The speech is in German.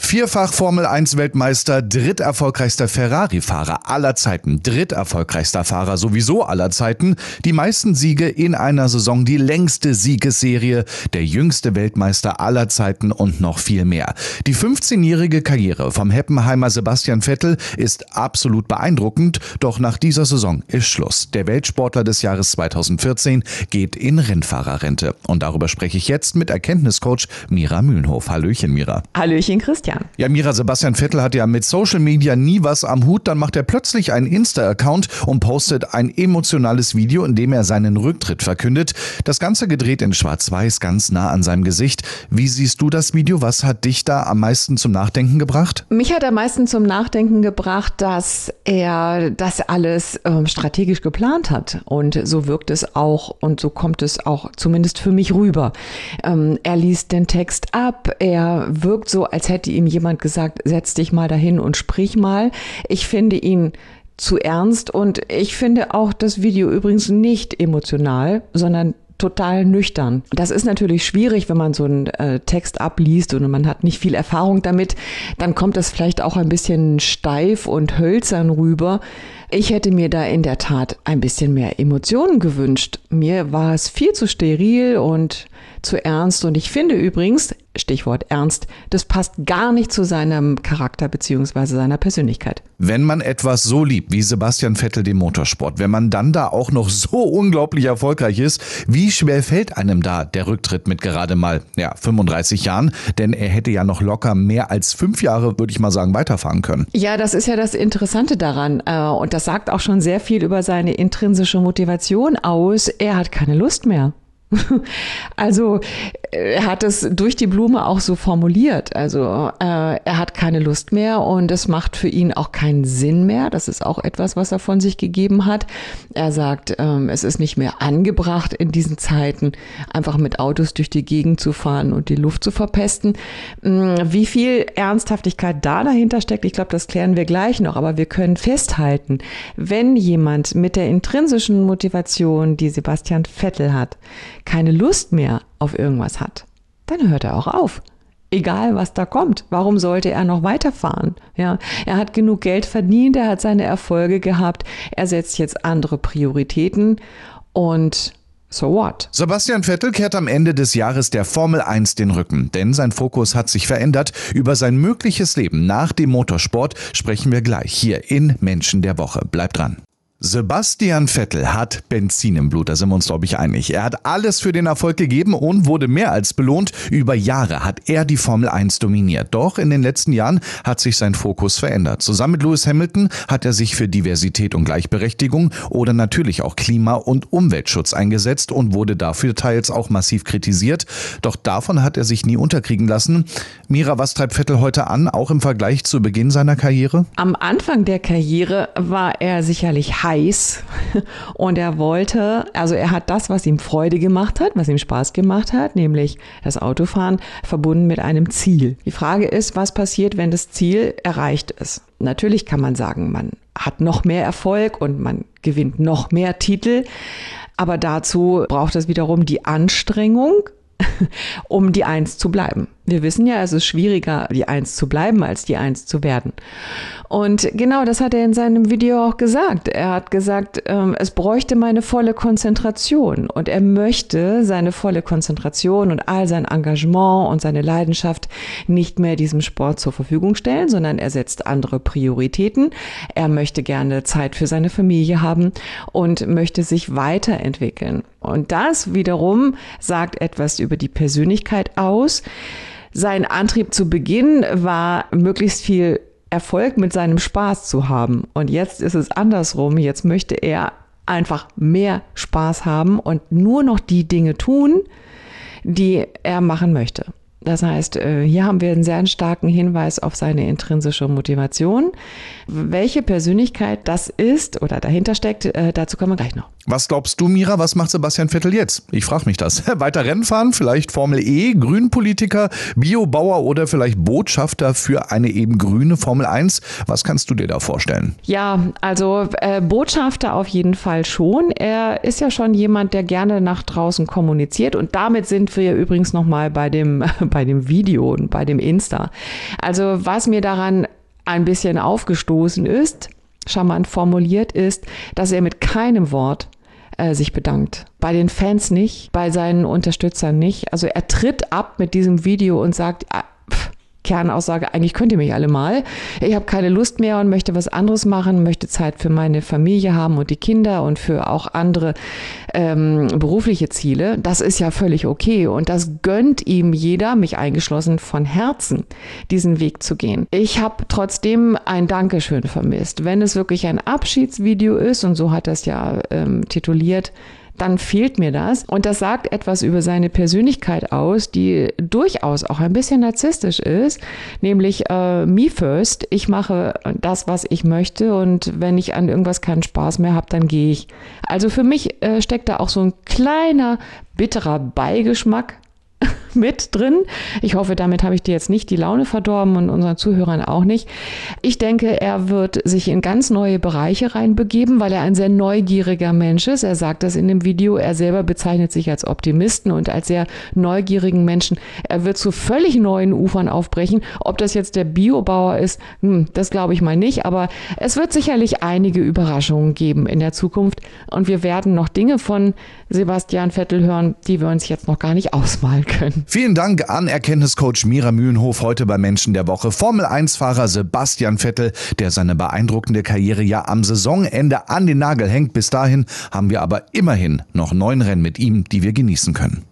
Vierfach Formel 1 Weltmeister, dritterfolgreichster Ferrari-Fahrer aller Zeiten, dritterfolgreichster Fahrer sowieso aller Zeiten, die meisten Siege in einer Saison, die längste Siegesserie, der jüngste Weltmeister aller Zeiten und noch viel mehr. Die 15-jährige Karriere vom Heppenheimer Sebastian Vettel ist absolut beeindruckend, doch nach dieser Saison ist Schluss. Der Weltsportler des Jahres 2014 geht in Rennfahrerrente und darüber spreche ich jetzt mit Erkenntniscoach Mira Mühlenhof. Hallöchen Mira. Hallöchen Christian. Christian. Ja, Mira, Sebastian Vettel hat ja mit Social Media nie was am Hut. Dann macht er plötzlich einen Insta-Account und postet ein emotionales Video, in dem er seinen Rücktritt verkündet. Das Ganze gedreht in Schwarz-Weiß, ganz nah an seinem Gesicht. Wie siehst du das Video? Was hat dich da am meisten zum Nachdenken gebracht? Mich hat am meisten zum Nachdenken gebracht, dass er das alles ähm, strategisch geplant hat. Und so wirkt es auch und so kommt es auch zumindest für mich rüber. Ähm, er liest den Text ab, er wirkt so, als hätte ihm jemand gesagt, setz dich mal dahin und sprich mal. Ich finde ihn zu ernst und ich finde auch das Video übrigens nicht emotional, sondern total nüchtern. Das ist natürlich schwierig, wenn man so einen äh, Text abliest und man hat nicht viel Erfahrung damit, dann kommt das vielleicht auch ein bisschen steif und hölzern rüber. Ich hätte mir da in der Tat ein bisschen mehr Emotionen gewünscht. Mir war es viel zu steril und zu ernst und ich finde übrigens, Stichwort ernst, das passt gar nicht zu seinem Charakter beziehungsweise seiner Persönlichkeit. Wenn man etwas so liebt wie Sebastian Vettel den Motorsport, wenn man dann da auch noch so unglaublich erfolgreich ist, wie schwer fällt einem da der Rücktritt mit gerade mal ja, 35 Jahren? Denn er hätte ja noch locker mehr als fünf Jahre, würde ich mal sagen, weiterfahren können. Ja, das ist ja das Interessante daran. Äh, und das sagt auch schon sehr viel über seine intrinsische Motivation aus. Er hat keine Lust mehr. Also er hat es durch die Blume auch so formuliert. Also äh, er hat keine Lust mehr und es macht für ihn auch keinen Sinn mehr. Das ist auch etwas, was er von sich gegeben hat. Er sagt, ähm, es ist nicht mehr angebracht in diesen Zeiten, einfach mit Autos durch die Gegend zu fahren und die Luft zu verpesten. Ähm, wie viel Ernsthaftigkeit da dahinter steckt, ich glaube, das klären wir gleich noch. Aber wir können festhalten, wenn jemand mit der intrinsischen Motivation, die Sebastian Vettel hat, keine Lust mehr auf irgendwas hat, dann hört er auch auf. Egal, was da kommt. Warum sollte er noch weiterfahren? Ja, er hat genug Geld verdient, er hat seine Erfolge gehabt, er setzt jetzt andere Prioritäten und So what? Sebastian Vettel kehrt am Ende des Jahres der Formel 1 den Rücken, denn sein Fokus hat sich verändert. Über sein mögliches Leben nach dem Motorsport sprechen wir gleich hier in Menschen der Woche. Bleibt dran. Sebastian Vettel hat Benzin im Blut, da sind wir uns, glaube ich, einig. Er hat alles für den Erfolg gegeben und wurde mehr als belohnt. Über Jahre hat er die Formel 1 dominiert. Doch in den letzten Jahren hat sich sein Fokus verändert. Zusammen mit Lewis Hamilton hat er sich für Diversität und Gleichberechtigung oder natürlich auch Klima- und Umweltschutz eingesetzt und wurde dafür teils auch massiv kritisiert. Doch davon hat er sich nie unterkriegen lassen. Mira, was treibt Vettel heute an, auch im Vergleich zu Beginn seiner Karriere? Am Anfang der Karriere war er sicherlich heiß und er wollte, also er hat das, was ihm Freude gemacht hat, was ihm Spaß gemacht hat, nämlich das Autofahren, verbunden mit einem Ziel. Die Frage ist, was passiert, wenn das Ziel erreicht ist? Natürlich kann man sagen, man hat noch mehr Erfolg und man gewinnt noch mehr Titel, aber dazu braucht es wiederum die Anstrengung, um die Eins zu bleiben. Wir wissen ja, es ist schwieriger, die Eins zu bleiben, als die Eins zu werden. Und genau das hat er in seinem Video auch gesagt. Er hat gesagt, ähm, es bräuchte meine volle Konzentration. Und er möchte seine volle Konzentration und all sein Engagement und seine Leidenschaft nicht mehr diesem Sport zur Verfügung stellen, sondern er setzt andere Prioritäten. Er möchte gerne Zeit für seine Familie haben und möchte sich weiterentwickeln. Und das wiederum sagt etwas über die Persönlichkeit aus. Sein Antrieb zu Beginn war, möglichst viel Erfolg mit seinem Spaß zu haben. Und jetzt ist es andersrum. Jetzt möchte er einfach mehr Spaß haben und nur noch die Dinge tun, die er machen möchte. Das heißt, äh, hier haben wir einen sehr starken Hinweis auf seine intrinsische Motivation. Welche Persönlichkeit das ist oder dahinter steckt, äh, dazu kommen wir gleich noch. Was glaubst du, Mira, was macht Sebastian Vettel jetzt? Ich frage mich das. Weiter Rennen fahren, vielleicht Formel E, Grünpolitiker, Biobauer oder vielleicht Botschafter für eine eben grüne Formel 1? Was kannst du dir da vorstellen? Ja, also äh, Botschafter auf jeden Fall schon. Er ist ja schon jemand, der gerne nach draußen kommuniziert und damit sind wir übrigens nochmal bei dem, bei dem Video und bei dem Insta. Also was mir daran ein bisschen aufgestoßen ist, charmant formuliert, ist, dass er mit keinem Wort äh, sich bedankt. Bei den Fans nicht, bei seinen Unterstützern nicht. Also er tritt ab mit diesem Video und sagt, ah, Kernaussage, eigentlich könnt ihr mich alle mal. Ich habe keine Lust mehr und möchte was anderes machen, möchte Zeit für meine Familie haben und die Kinder und für auch andere ähm, berufliche Ziele. Das ist ja völlig okay und das gönnt ihm jeder, mich eingeschlossen, von Herzen, diesen Weg zu gehen. Ich habe trotzdem ein Dankeschön vermisst. Wenn es wirklich ein Abschiedsvideo ist, und so hat es ja ähm, tituliert, dann fehlt mir das. Und das sagt etwas über seine Persönlichkeit aus, die durchaus auch ein bisschen narzisstisch ist, nämlich äh, me first. Ich mache das, was ich möchte und wenn ich an irgendwas keinen Spaß mehr habe, dann gehe ich. Also für mich äh, steckt da auch so ein kleiner bitterer Beigeschmack mit drin. Ich hoffe, damit habe ich dir jetzt nicht die Laune verdorben und unseren Zuhörern auch nicht. Ich denke, er wird sich in ganz neue Bereiche reinbegeben, weil er ein sehr neugieriger Mensch ist. Er sagt das in dem Video. Er selber bezeichnet sich als Optimisten und als sehr neugierigen Menschen. Er wird zu völlig neuen Ufern aufbrechen. Ob das jetzt der Biobauer ist, hm, das glaube ich mal nicht. Aber es wird sicherlich einige Überraschungen geben in der Zukunft. Und wir werden noch Dinge von Sebastian Vettel hören, die wir uns jetzt noch gar nicht ausmalen können. Vielen Dank an Erkenntniscoach Mira Mühlenhof heute bei Menschen der Woche. Formel 1-Fahrer Sebastian Vettel, der seine beeindruckende Karriere ja am Saisonende an den Nagel hängt. Bis dahin haben wir aber immerhin noch neun Rennen mit ihm, die wir genießen können.